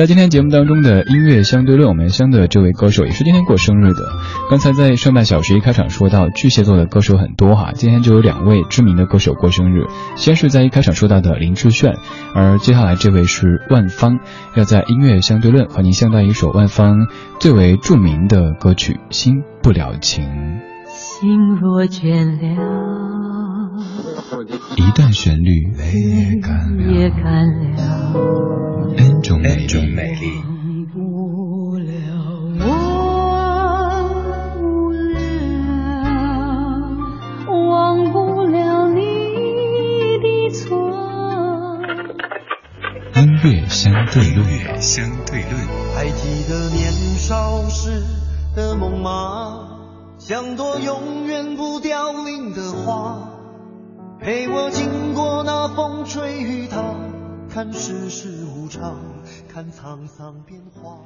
在今天节目当中的音乐相对论，我们相的这位歌手也是今天过生日的。刚才在上半小时一开场说到巨蟹座的歌手很多哈，今天就有两位知名的歌手过生日。先是在一开场说到的林志炫，而接下来这位是万芳，要在音乐相对论和您相伴一首万芳最为著名的歌曲《心不了情》。心若倦了，一段旋律也干了。，n 种美丽。忘不了，忘不了，忘不了你的错。音乐相对论，相对论。还记得年少时的梦吗？像朵永远不凋零的花，陪我经过那风吹雨打，看世事。看沧桑变化。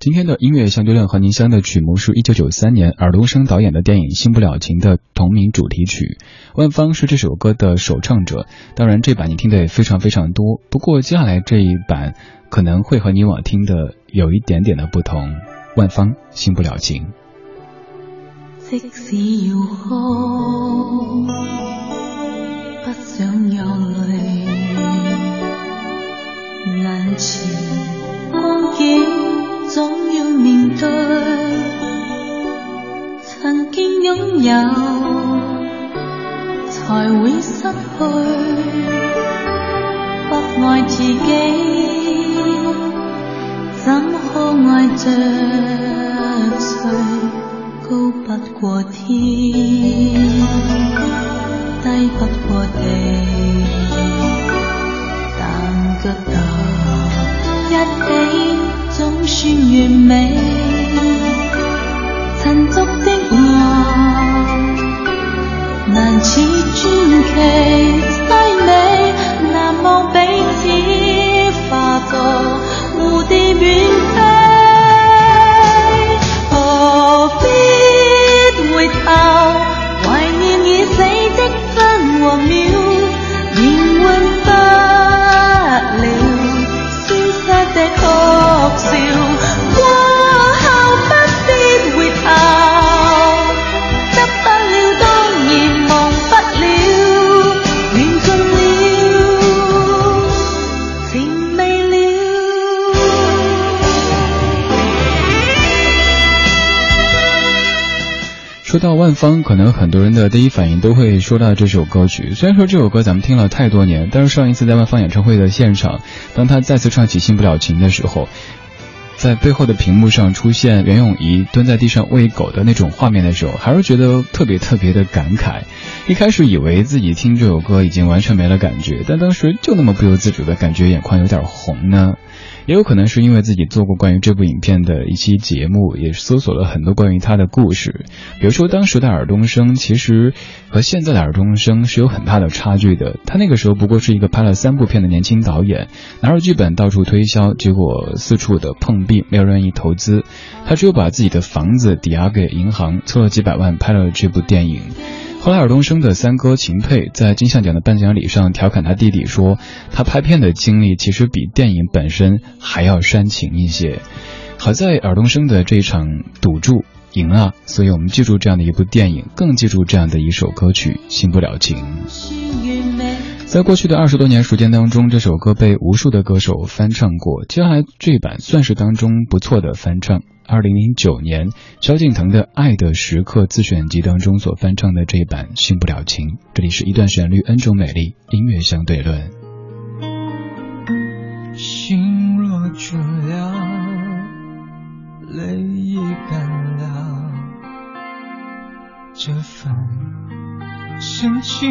今天的音乐相对论和您相的曲目是一九九三年尔冬升导演的电影《新不了情》的同名主题曲，万芳是这首歌的首唱者。当然，这版你听的也非常非常多。不过接下来这一版可能会和你往听的有一点点的不同。万芳《新不了情》。即使要哭，怎可爱着谁？高不过天，低不过地。得到一起总算完美，说到万芳，可能很多人的第一反应都会说到这首歌曲。虽然说这首歌咱们听了太多年，但是上一次在万芳演唱会的现场，当他再次唱起《新不了情》的时候，在背后的屏幕上出现袁咏仪蹲在地上喂狗的那种画面的时候，还是觉得特别特别的感慨。一开始以为自己听这首歌已经完全没了感觉，但当时就那么不由自主的感觉眼眶有点红呢。也有可能是因为自己做过关于这部影片的一期节目，也搜索了很多关于他的故事。比如说，当时的尔冬升其实和现在的尔冬升是有很大的差距的。他那个时候不过是一个拍了三部片的年轻导演，拿着剧本到处推销，结果四处的碰壁，没有人愿意投资。他只有把自己的房子抵押给银行，凑了几百万拍了这部电影。后来，尔冬升的三哥秦沛在金像奖的颁奖礼上调侃他弟弟说：“他拍片的经历其实比电影本身还要煽情一些。”好在尔冬升的这场赌注赢了，所以我们记住这样的一部电影，更记住这样的一首歌曲《新不了情》。在过去的二十多年时间当中，这首歌被无数的歌手翻唱过，接下来这一版算是当中不错的翻唱。二零零九年，萧敬腾的《爱的时刻》自选集当中所翻唱的这一版《信不了情》，这里是一段旋律，N 种美丽，音乐相对论。心若倦了，泪也干了，这份深情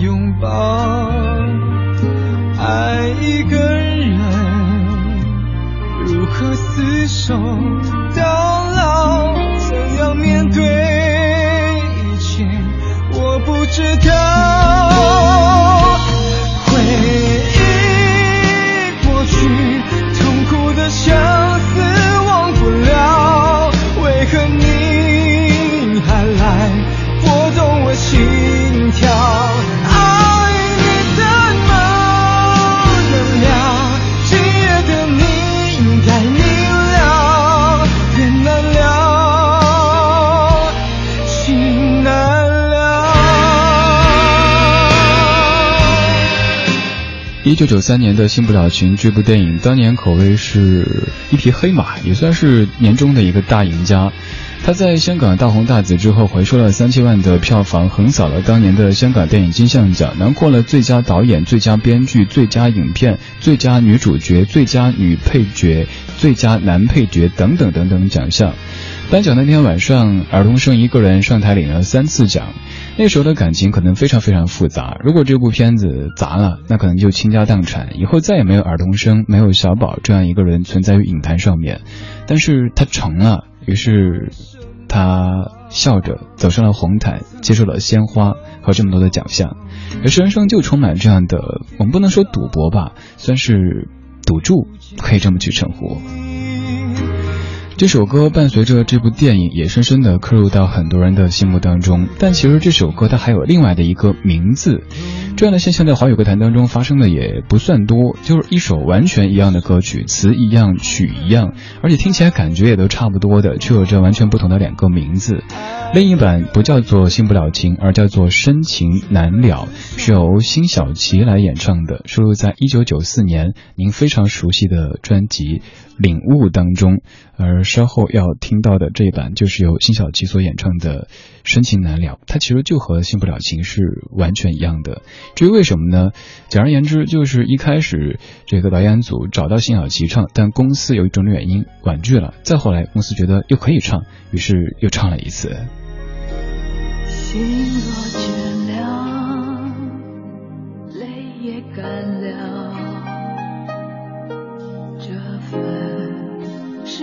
拥抱，爱一个人如何？厮守到老，怎样面对一切，我不知道。一九九三年的《新不了情》这部电影，当年可谓是一匹黑马，也算是年终的一个大赢家。他在香港大红大紫之后，回收了三千万的票房，横扫了当年的香港电影金像奖，囊括了最佳导演、最佳编剧、最佳影片、最佳女主角、最佳女配角、最佳男配角等等等等奖项。颁奖那天晚上，尔冬升一个人上台领了三次奖。那时候的感情可能非常非常复杂。如果这部片子砸了，那可能就倾家荡产，以后再也没有尔冬升、没有小宝这样一个人存在于影坛上面。但是他成了，于是他笑着走上了红毯，接受了鲜花和这么多的奖项。有时人生就充满这样的，我们不能说赌博吧，算是赌注，可以这么去称呼。这首歌伴随着这部电影，也深深的刻入到很多人的心目当中。但其实这首歌它还有另外的一个名字，这样的现象在华语歌坛当中发生的也不算多。就是一首完全一样的歌曲，词一样，曲一样，而且听起来感觉也都差不多的，却有着完全不同的两个名字。另一版不叫做《新不了情》，而叫做《深情难了》，是由辛晓琪来演唱的，收录在一九九四年您非常熟悉的专辑《领悟》当中。而稍后要听到的这一版，就是由辛晓琪所演唱的《深情难了》，它其实就和《新不了情》是完全一样的。至于为什么呢？简而言之，就是一开始这个导演组找到辛晓琪唱，但公司有一种原因婉拒了。再后来，公司觉得又可以唱，于是又唱了一次。心若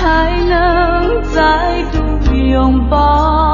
还能再度拥抱。